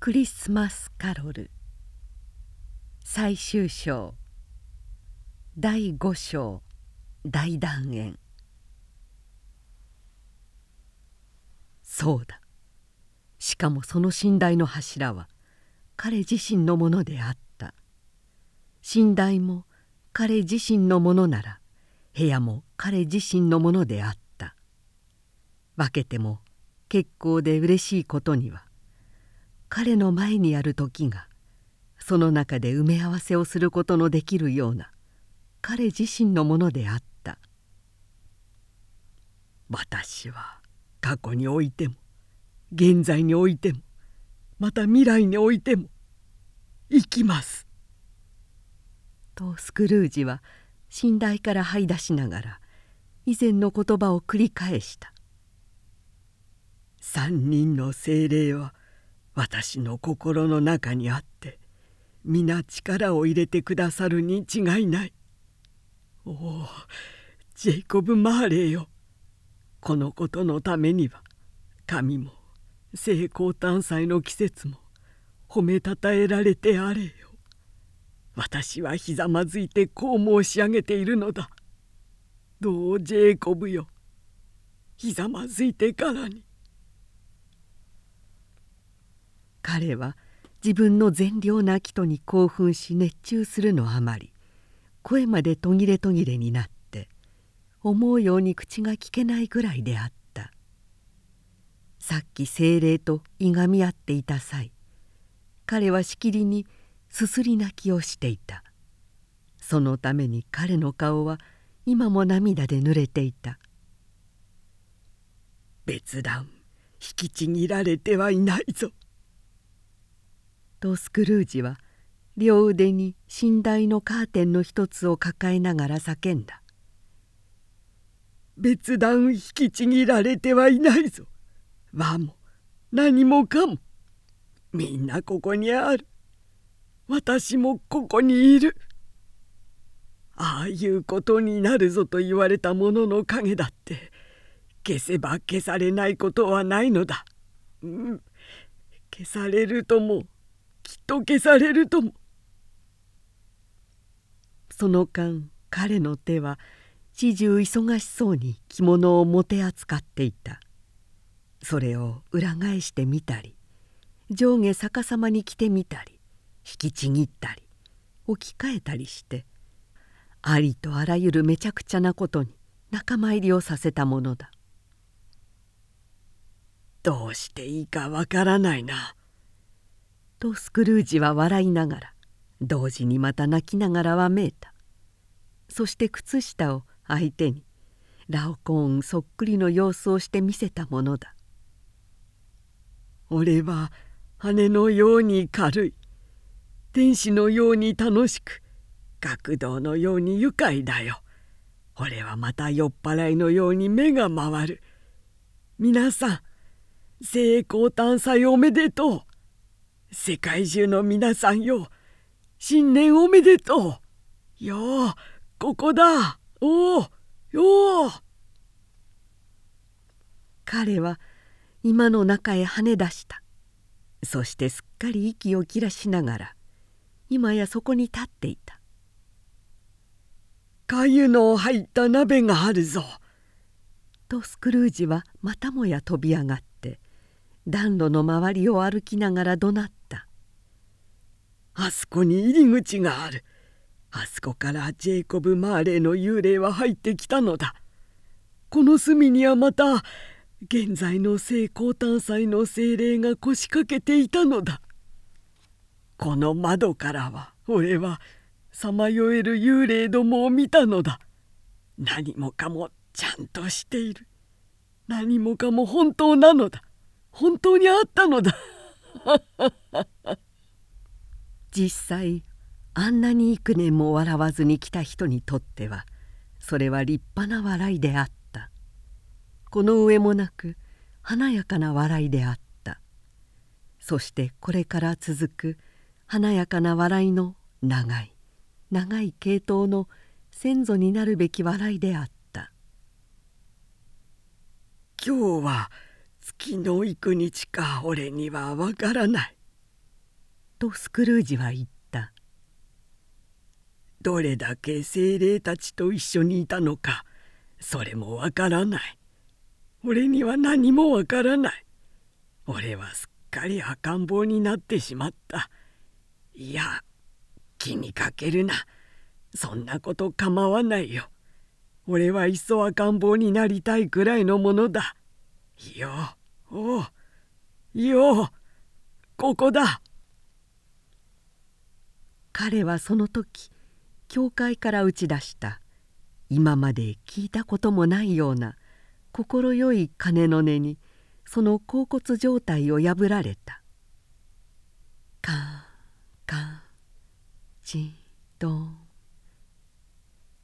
クリスマスカロル。最終章。第5章。大団円そうだ。しかもその寝台の柱は彼自身のものであった。寝台も彼自身のものなら部屋も彼自身のものであった。分けても結構で嬉しいことには彼の前にある時がその中で埋め合わせをすることのできるような彼自身のものであった。私は過去においても現在においてもまた未来においても生きます」とスクルージは寝台から這い出しながら以前の言葉を繰り返した「三人の精霊は私の心の中にあって皆力を入れてくださるに違いない。おおジェイコブ・マーレーよこのことのためには神も成功誕祭の季節も褒めたたえられてあれよ。私はひざまずいてこう申し上げているのだ。どうジェイコブよひざまずいてからに。彼は自分の善良な人に興奮し熱中するのあまり声まで途切れ途切れになって思うように口が聞けないぐらいであった。さっき精霊といがみ合っていた際彼はしきりにすすり泣きをしていた。そのために彼の顔は今も涙で濡れていた。別段引きちぎられてはいないぞ。とスクルージは両腕に寝台のカーテンの一つを抱えながら叫んだ「別段引きちぎられてはいないぞ。和も何もかも。みんなここにある。私もここにいる」ああいうことになるぞと言われたものの影だって消せば消されないことはないのだ。うん、消されるともきっと消されるとも。その間彼の手は始終忙しそうに着物をもて扱っていた。それを裏返してみたり上下逆さまに着てみたり引きちぎったり置き換えたりしてありとあらゆるめちゃくちゃなことに仲間入りをさせたものだ。どうしていいかわからないな。とスクルージは笑いながら同時にまた泣きながらわめいた。そして靴下を相手にラオコーンそっくりの様子をして見せたものだ「俺は羽のように軽い天使のように楽しく学童のように愉快だよ。俺はまた酔っ払いのように目が回る。皆さん成功誕祭おめでとう。世界中の皆さんよ。新年おめでとう。よここだ。おおよ彼は今の中へ跳ね出した。そしてすっかり息を切らしながら今やそこに立っていた「かゆの入った鍋があるぞ」とスクルージはまたもや飛び上がって暖炉の周りを歩きながら怒鳴った「あそこに入り口がある。あそこからジェイコブ・マーレーの幽霊は入ってきたのだ。この隅にはまた現在の聖光誕祭の精霊が腰掛けていたのだ。この窓からは俺はさまよえる幽霊どもを見たのだ。何もかもちゃんとしている。何もかも本当なのだ。本当にあったのだ。実際あんなに幾年も笑わずに来た人にとってはそれは立派な笑いであった。この上もなく華やかな笑いであった。そしてこれから続く華やかな笑いの長い長い系統の先祖になるべき笑いであった。今日は月の幾日か俺にはわからない。とスクルージは言った「どれだけ精霊たちと一緒にいたのかそれもわからない。俺には何もわからない。俺はすっかり赤ん坊になってしまった。いや気にかけるな。そんなこと構わないよ。俺はいっそ赤ん坊になりたいくらいのものだ。よおおよここだ。彼はその時教会から打ち出した。今まで聞いたこともないような快い鐘の音にその甲骨状態を破られた。カンカンチドン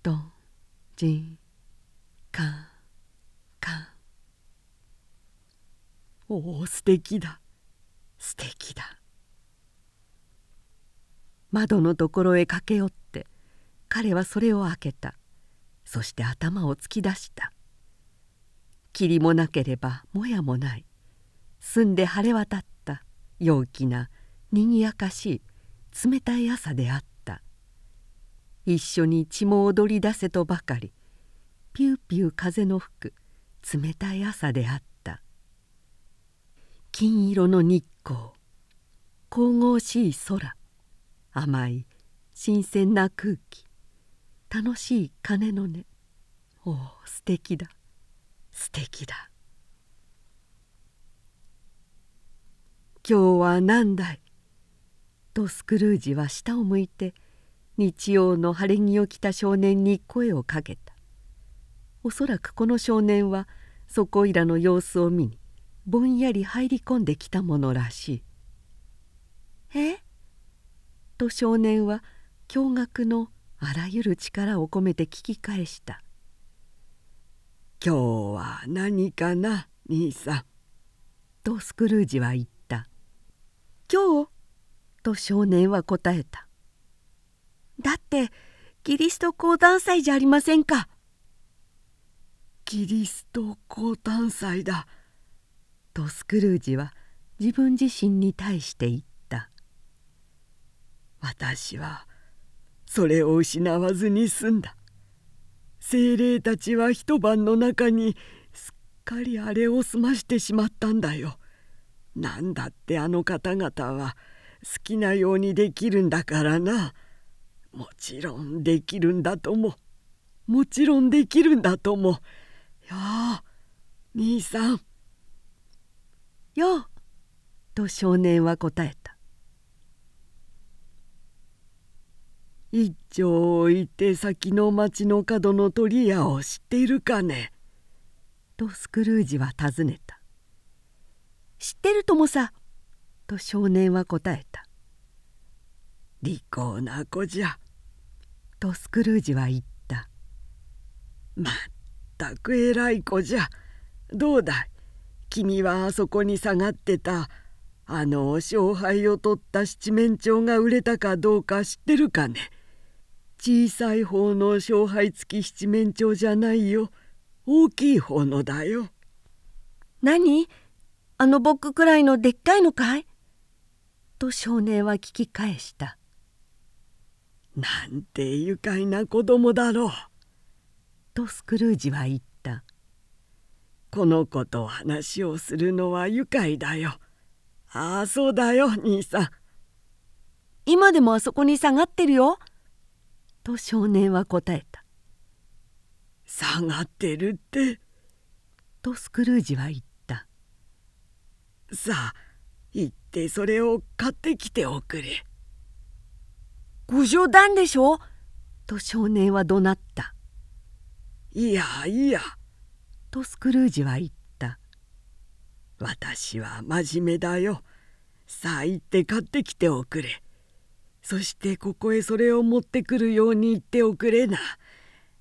ドンジンカンカン。おお素敵だ。素敵だ。窓のところへ駆け寄って彼はそれを開けた。そして頭を突き出した。霧もなければもやもない。澄んで晴れ渡った。陽気なにぎやかしい冷たい朝であった。一緒に血も踊り出せとばかりピューピュー風の吹く冷たい朝であった。金色の日光。神々しい空。甘い新鮮な空気。楽しい鐘の音。おお素敵だ。素敵だ。今日は何だいとスクルージは下を向いて日曜の晴れ着を着た少年に声をかけた。おそらくこの少年はそこいらの様子を見に。ぼんやり入り込んできたものらしい。え？と少年は驚愕のあらゆる力を込めて聞き返した「今日は何かな兄さん」とスクルージは言った「今日?」と少年は答えた「だってキリスト講談祭じゃありませんか」「キリスト講談祭だ」とスクルージは自分自身に対して言った私はそれを失わずに済んだ精霊たちは一晩の中にすっかりあれを済ましてしまったんだよ。なんだってあの方々は好きなようにできるんだからな。もちろんできるんだとももちろんできるんだともよう兄さん。よと少年は答えた。一丁置いて先の町の角の鳥屋を知っているかね?」とスクルージは尋ねた「知ってるともさ」と少年は答えた「利口な子じゃ」とスクルージは言った「まったく偉い子じゃ。どうだい？君はあそこに下がってたあの勝敗を取った七面鳥が売れたかどうか知ってるかね?」小さい方の勝敗付き七面鳥じゃないよ大きい方のだよ。何？あの僕くらいのでっかいのかい？と少年は聞き返した。なんて愉快な子供だろう。とスクルージは言った。この子と話をするのは愉快だよ。ああそうだよ兄さん。今でもあそこに下がってるよ。と少年は答えた「下がってるって」とスクルージは言った「さあ行ってそれを買ってきておくれ」「ご冗談でしょ?」と少年は怒鳴った「いやいや」とスクルージは言った「私は真面目だよさあ行って買ってきておくれ」そしてここへそれを持ってくるように言っておくれな。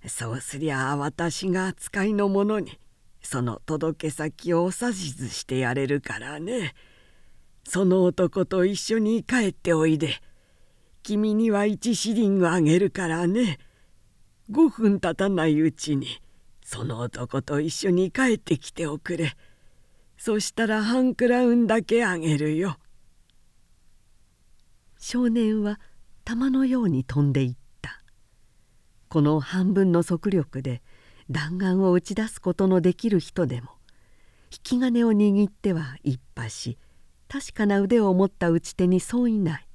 そうすりゃ私が使いの者にその届け先を指図してやれるからね。その男と一緒に帰っておいで。君には一シリングあげるからね。5分経たないうちにその男と一緒に帰ってきておくれ。そしたら半クラウンだけあげるよ。少年は玉のように飛んでいったこの半分の速力で弾丸を打ち出すことのできる人でも引き金を握っては一破し確かな腕を持った打ち手にそういない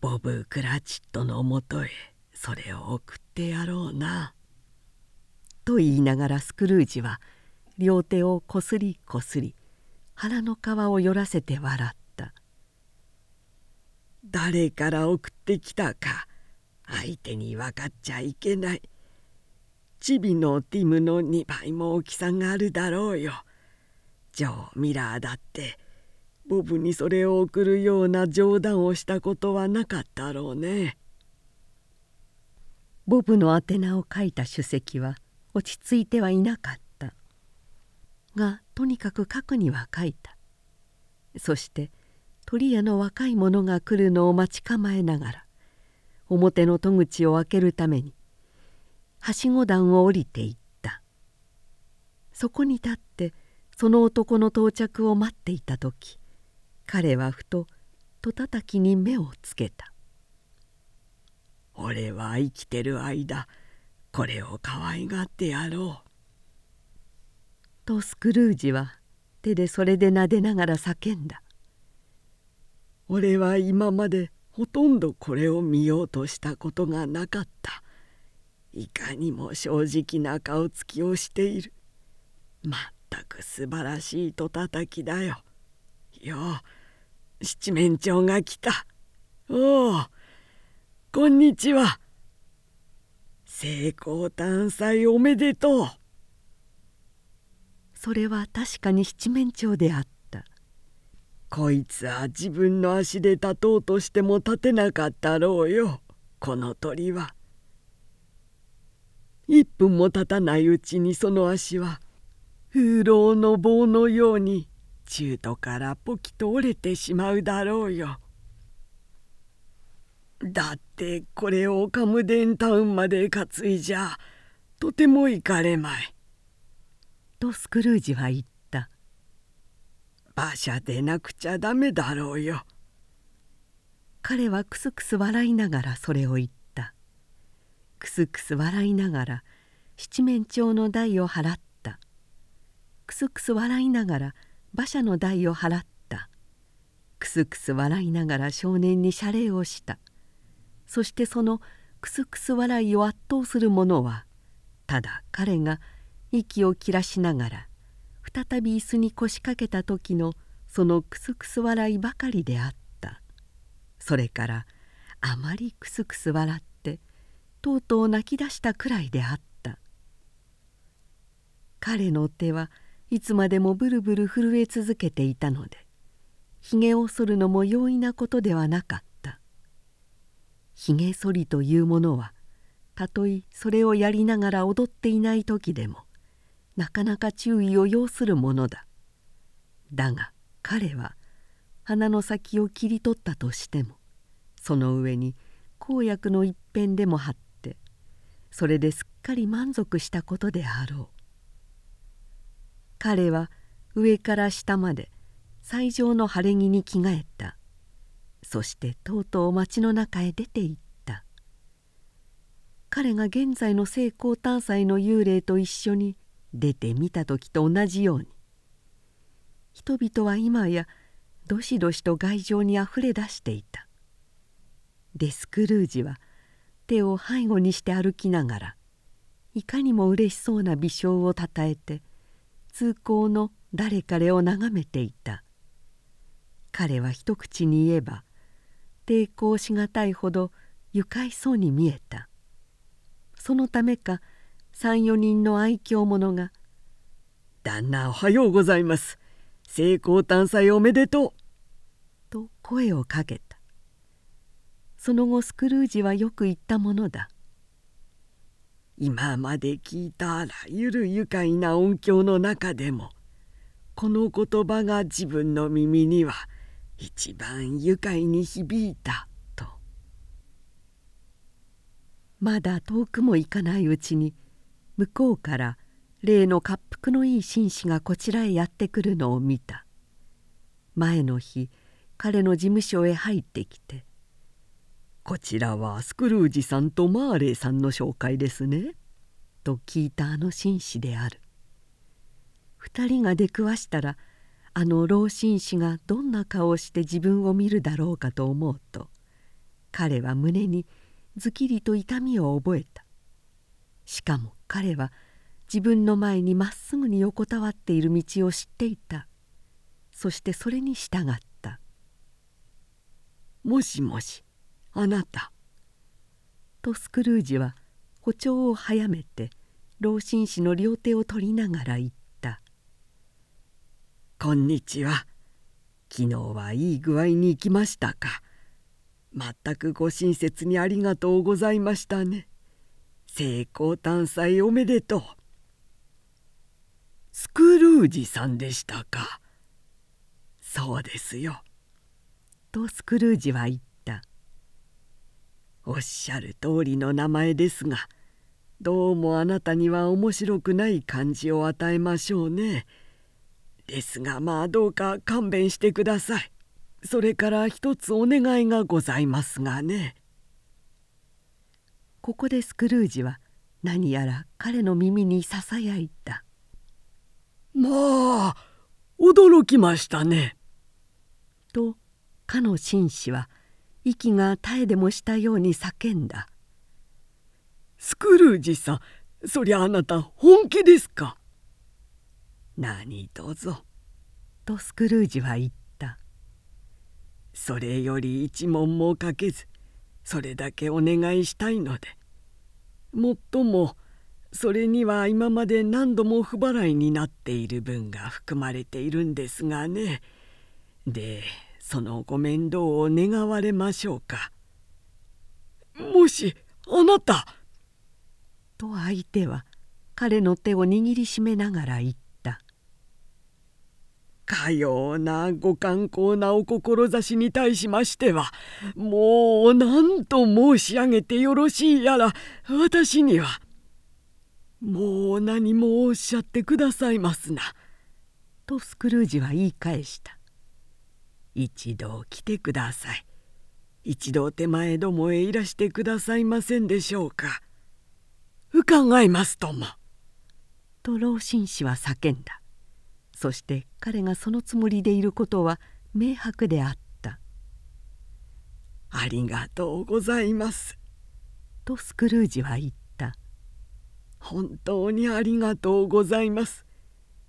ボブ・クラチットのもとへそれを送ってやろうな」と言いながらスクルージは両手をこすりこすり腹の皮をよらせて笑った「誰から送ってきたか相手に分かっちゃいけない」チビのティムの2倍も大きさがあるだろうよ。ジョー・ミラーだってボブにそれを送るような冗談をしたことはなかったろうね。ボブの宛名を書いた首席は落ち着いてはいなかった。がとにかく書くには書いた。そして鳥屋の若い者が来るのを待ち構えながら表の戸口を開けるためにはしご段を降りていった。そこに立ってその男の到着を待っていた時彼はふと戸たたきに目をつけた「俺は生きてる間これを可愛がってやろう」とスクルージは手でそれで撫でながら叫んだ「俺は今までほとんどこれを見ようとしたことがなかった」いかにも正直な顔つきをしている。まったく素晴らしいとたたきだよ。よう七面鳥が来た。おおこんにちは成功探査おめでとう。それは確かに七面鳥であった。こいつは自分の足で立とうとしても立てなかったろうよ。この鳥は。1分も経たないうちにその足は風浪の棒のように中途からポキと折れてしまうだろうよ。だってこれをカムデンタウンまで担いじゃとても行かれまい。とスクルージは言った。馬車でなくちゃダメだろうよ。彼はクスクス笑いながらそれを言った。くすくす笑いながら七面鳥の代を払ったくすくす笑いながら馬車の代を払ったくすくす笑いながら少年に謝礼をしたそしてそのくすくす笑いを圧倒するものはただ彼が息を切らしながら再び椅子に腰掛けた時のそのくすくす笑いばかりであった。それからあまりくすくす笑ってとうとう泣き出したくらいであった。彼の手はいつまでもブルブル震え続けていたのでひげを剃るのも容易なことではなかった。ひげ剃りというものはたとえそれをやりながら踊っていない時でもなかなか注意を要するものだ。だが彼は鼻の先を切り取ったとしてもその上に公約の一辺でも貼ってそれですっかり満足したことであろう。彼は上から下まで最上の晴れ着に着替えた。そしてとうとう町の中へ出て行った。彼が現在の聖光誕祭の幽霊と一緒に出てみた時と同じように。人々は今やどしどしと外情にあふれ出していた。デスクルージは手を背後にして歩きながらいかにもうれしそうな微笑をたたえて通行の誰彼を眺めていた。彼は一口に言えば抵抗しがたいほど愉快そうに見えた。そのためか34人の愛嬌者が「旦那おはようございます。成功探査おめでとう」と声をかけた。その後スクルージはよく言ったものだ今まで聞いたあらゆる愉快な音響の中でもこの言葉が自分の耳には一番愉快に響いたと。まだ遠くも行かないうちに向こうから例の滑腹のいい紳士がこちらへやってくるのを見た。前の日彼の事務所へ入ってきて「こちらはスクルージさんとマーレーさんの紹介ですね」と聞いたあの紳士である。二人が出くわしたらあの老紳士がどんな顔をして自分を見るだろうかと思うと彼は胸にずきりと痛みを覚えた。しかも彼は自分の前にまっすぐに横たわっている道を知っていた。そしてそれに従った「もしもしあなた」とスクルージは歩調を早めて老紳士の両手を取りながら言った「こんにちは。昨日はいい具合に行きましたか？全くご親切にありがとうございましたね。成功探査おめでとう」スクルージさんでしたか？そうですよ。とスクルージは言った。おっしゃる通りの名前ですがどうもあなたには面白くない感じを与えましょうね。ですがまあどうか勘弁してください。それから一つお願いがございますがね。ここでスクルージは何やら彼の耳にささやいた。まあ驚きましたね。とかの紳士は息が絶えでもしたように叫んだ「スクルージさんそりゃあなた本気ですか?」何とぞ。とスクルージは言った「それより一問もかけずそれだけお願いしたいので。もっともそれには今まで何度も不払いになっている分が含まれているんですがね。でそのご面倒を願われましょうか。もしあなた。と相手は彼の手を握りしめながら言った「かようなご観光なお志に対しましてはもう何と申し上げてよろしいやら私にはもう何もおっしゃってくださいますな」とスクルージは言い返した「一度来てください。一度手前どもへいらしてくださいませんでしょうか。伺いますとも」と老紳士は叫んだ。そして彼がそのつもりでいることは明白であった「ありがとうございます」とスクルージは言った本当にありがとうございます。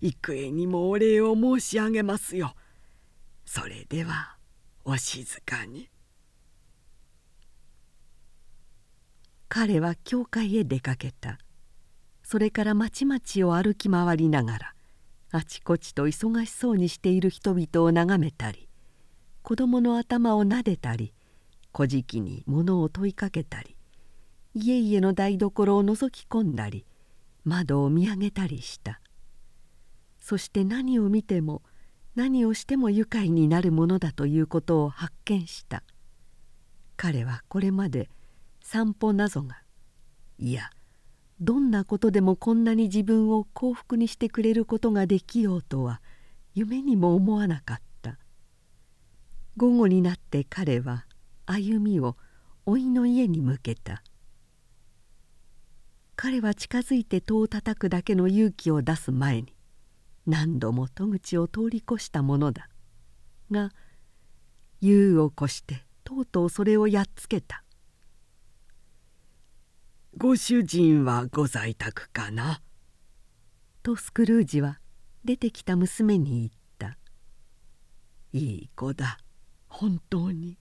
幾重にもお礼を申し上げますよ。それではお静かに。彼は教会へ出かけた。それから町々を歩き回りながらあちこちと忙しそうにしている人々を眺めたり子供の頭を撫でたり小じに物を問いかけたり家々の台所を覗き込んだり窓を見上げたりした。そして何を見ても何をしても愉快になるものだということを発見した。彼はこれまで散歩なぞがいやどんなことでもこんなに自分を幸福にしてくれることができようとは夢にも思わなかった。午後になって彼は歩みを甥の家に向けた。彼は近づいて戸を叩くだけの勇気を出す前に何度も戸口を通り越したものだが優を越してとうとうそれをやっつけた「ご主人はご在宅かな?」とスクルージは出てきた娘に言った「いい子だ。本当に」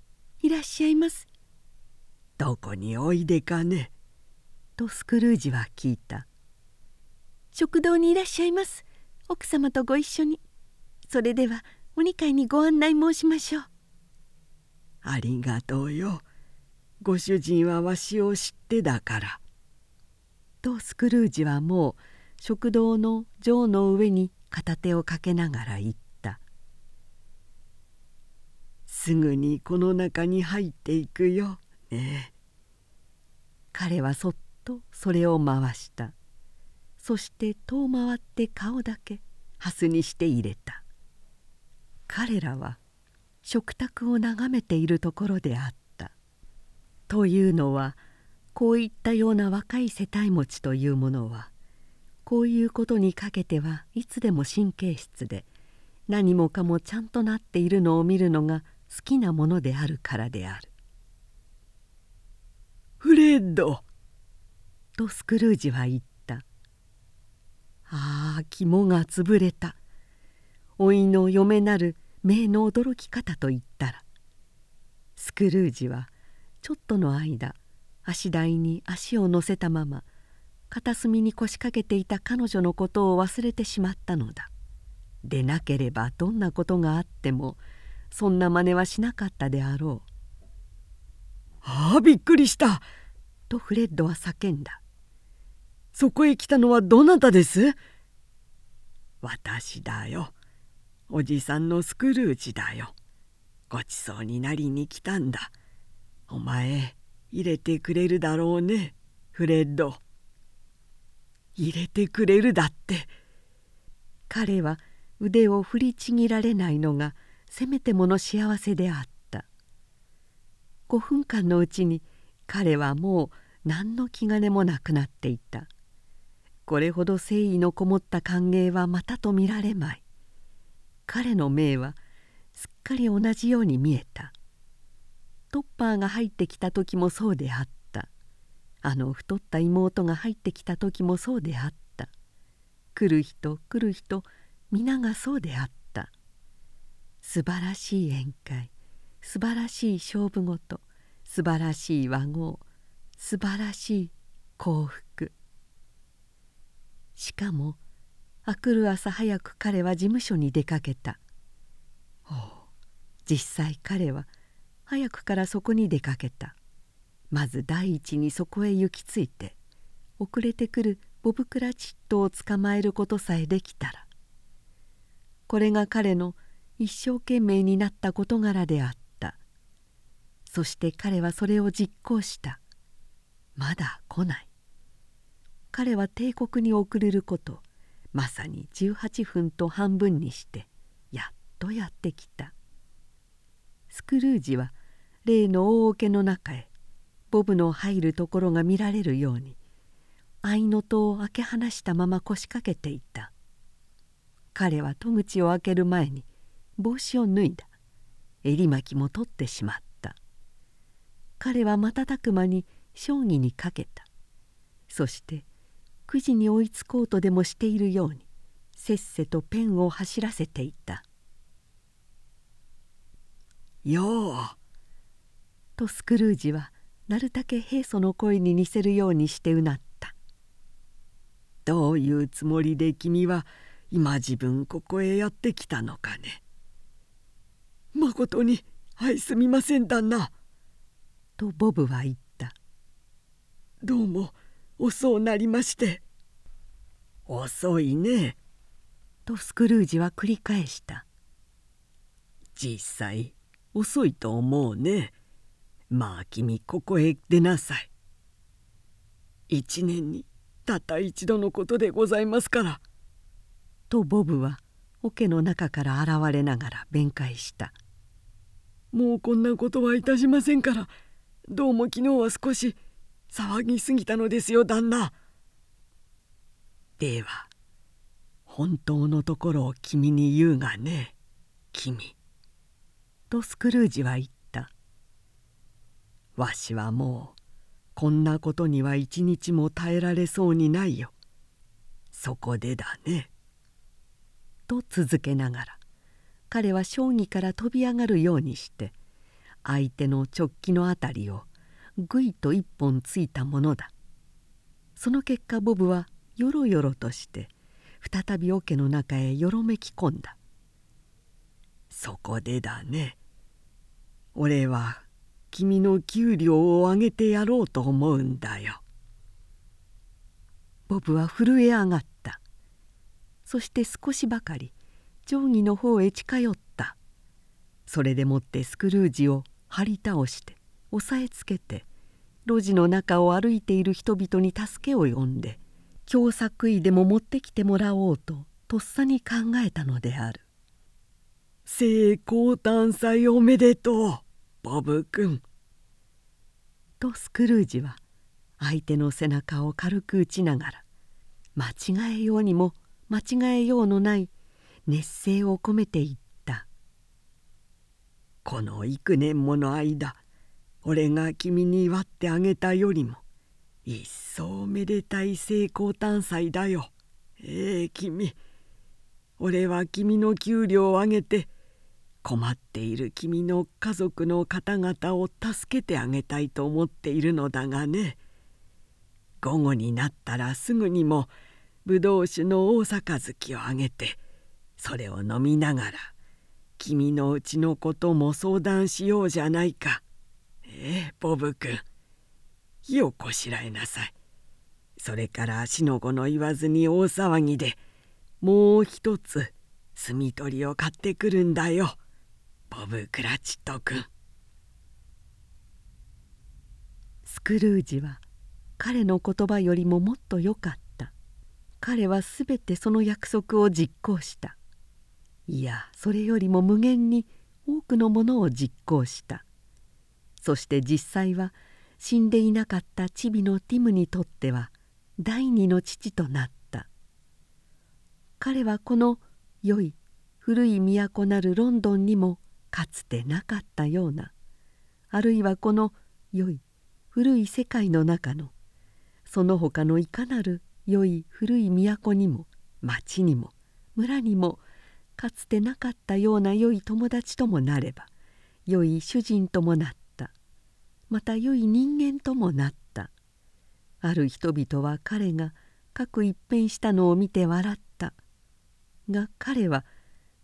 「いらっしゃいます」「どこにおいでかね?」とスクルージは聞いた「食堂にいらっしゃいます。奥様とご一緒に。それではお二階にご案内申しましょう」「ありがとうよ。ご主人はわしを知ってだから」とスクルージはもう食堂の錠の上に片手をかけながら言った「すぐにこの中に入っていくよね」彼はそっとそれを回した。そして遠回って顔だけハスにして入れた。彼らは食卓を眺めているところであった。というのはこういったような若い世帯持ちというものはこういうことにかけてはいつでも神経質で何もかもちゃんとなっているのを見るのが好きなものであるからである。フレッド！とスクルージは言った「ああ肝が潰れた」老いの嫁なる目の驚き方と言ったらスクルージはちょっとの間足台に足を乗せたまま片隅に腰掛けていた彼女のことを忘れてしまったのだ。でなければどんなことがあってもそんな真似はしなかったであろう「ああびっくりした!」とフレッドは叫んだ「そこへ来たのはどなたです?」「私だよ。おじさんのスクルージだよ。ごちそうになりに来たんだ。お前入れてくれるだろうねフレッド」。入れてくれるだって。彼は腕を振りちぎられないのがせめてもの幸せであった。5分間のうちに彼はもう何の気兼ねもなくなっていた。これほど誠意のこもった歓迎はまたと見られまい。彼の目はすっかり同じように見えた。トッパーが入ってきた時もそうであった。あの太った妹が入ってきた時もそうであった。来る人来る人皆がそうであった。素晴らしい宴会素晴らしい勝負事素晴らしい和合素晴らしい幸福。しかもあくる朝早く彼は事務所に出かけた。お実際彼は早くからそこに出かけた。まず第一にそこへ行き着いて遅れてくるボブクラチットを捕まえることさえできたら。これが彼の一生懸命になった事柄であった。そして彼はそれを実行した。まだ来ない。彼は帝国に送れることまさに18分と半分にしてやっとやってきた。スクルージは例の大桶の中へボブの入るところが見られるように合いの戸を開け放したまま腰掛けていた。彼は戸口を開ける前に帽子を脱いだ。襟巻きも取ってしまった。彼は瞬く間に将棋にかけた。そして9時に追いつこうとでもしているようにせっせとペンを走らせていた「よう」とスクルージはなるたけ平素の声に似せるようにしてうなった「どういうつもりで君は今自分ここへやってきたのかね」「まことにはいすみません旦那」とボブは言った「どうも遅うなりまして」「遅いね」とスクルージは繰り返した「実際遅いと思うね」まあ君ここへ出なさい。一年にたった一度のことでございますから」とボブは桶の中から現れながら弁解した「もうこんなことはいたしませんから。どうも昨日は少し騒ぎすぎたのですよ旦那」では本当のところを君に言うがね君」とスクルージは言った。わしはもうこんなことには一日も耐えられそうにないよ。そこでだね」と続けながら彼は将棋から飛び上がるようにして相手の直帰の辺りをぐいと一本ついたものだ。その結果ボブはよろよろとして再び桶の中へよろめき込んだ「そこでだね。俺は君の給料を上げてやろうと思うんだよ。ボブは震え上がった。そして少しばかり定規の方へ近寄った。それでもってスクルージを張り倒して押さえつけて路地の中を歩いている人々に助けを呼んで凶作為でも持ってきてもらおうととっさに考えたのである。成功誕祭おめでとう。ボブ君」とスクルージは相手の背中を軽く打ちながら間違えようにも間違えようのない熱声を込めて言った「この幾年もの間俺が君に祝ってあげたよりも一層めでたい成功誕祭だよ。ええー、君。俺は君の給料を上げて困っている君の家族の方々を助けてあげたいと思っているのだがね午後になったらすぐにもぶどう酒の大杯をあげてそれを飲みながら君のうちのことも相談しようじゃないか。ええボブ君火をこしらえなさい。それから死の子の言わずに大騒ぎでもう一つ炭取りを買ってくるんだよボブ・クラチット君。スクルージは彼の言葉よりももっと良かった。彼はすべてその約束を実行した。いやそれよりも無限に多くのものを実行した。そして実際は死んでいなかったチビのティムにとっては第二の父となった。彼はこの良い古い都なるロンドンにもかつてなかったようなあるいはこの良い古い世界の中のその他のいかなる良い古い都にも町にも村にもかつてなかったような良い友達ともなれば良い主人ともなったまた良い人間ともなったある人々は彼が各一変したのを見て笑ったが彼は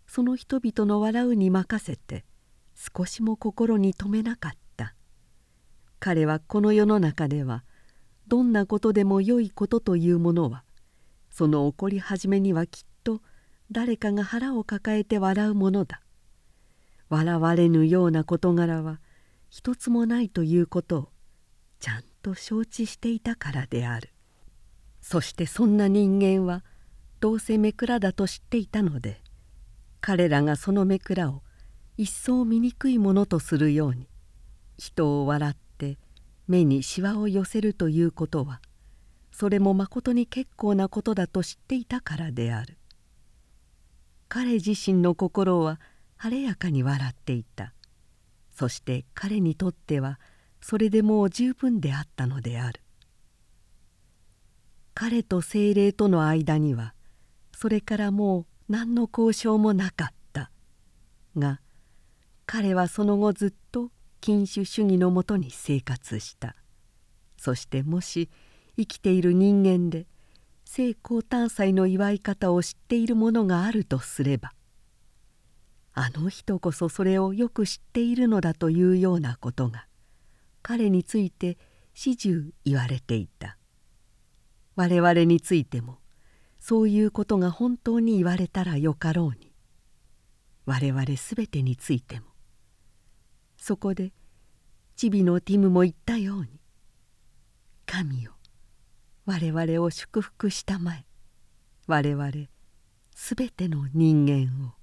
その人々の笑うに任せて少しも心に留めなかった。彼はこの世の中ではどんなことでも良いことというものはその起こり始めにはきっと誰かが腹を抱えて笑うものだ。笑われぬような事柄は一つもないということをちゃんと承知していたからである。そしてそんな人間はどうせ目くらだと知っていたので彼らがその目くらを一層醜いものとするように人を笑って目にしわを寄せるということはそれもまことに結構なことだと知っていたからである。彼自身の心は晴れやかに笑っていた。そして彼にとってはそれでもう十分であったのである。彼と精霊との間にはそれからもう何の交渉もなかった。が彼はその後ずっと禁酒主義のもとに生活した。そしてもし生きている人間で聖光誕祭の祝い方を知っている者があるとすればあの人こそそれをよく知っているのだというようなことが彼について始終言われていた。我々についてもそういうことが本当に言われたらよかろうに。我々全てについても。そこでチビのティムも言ったように。神よ我々を祝福したまえ。我々全ての人間を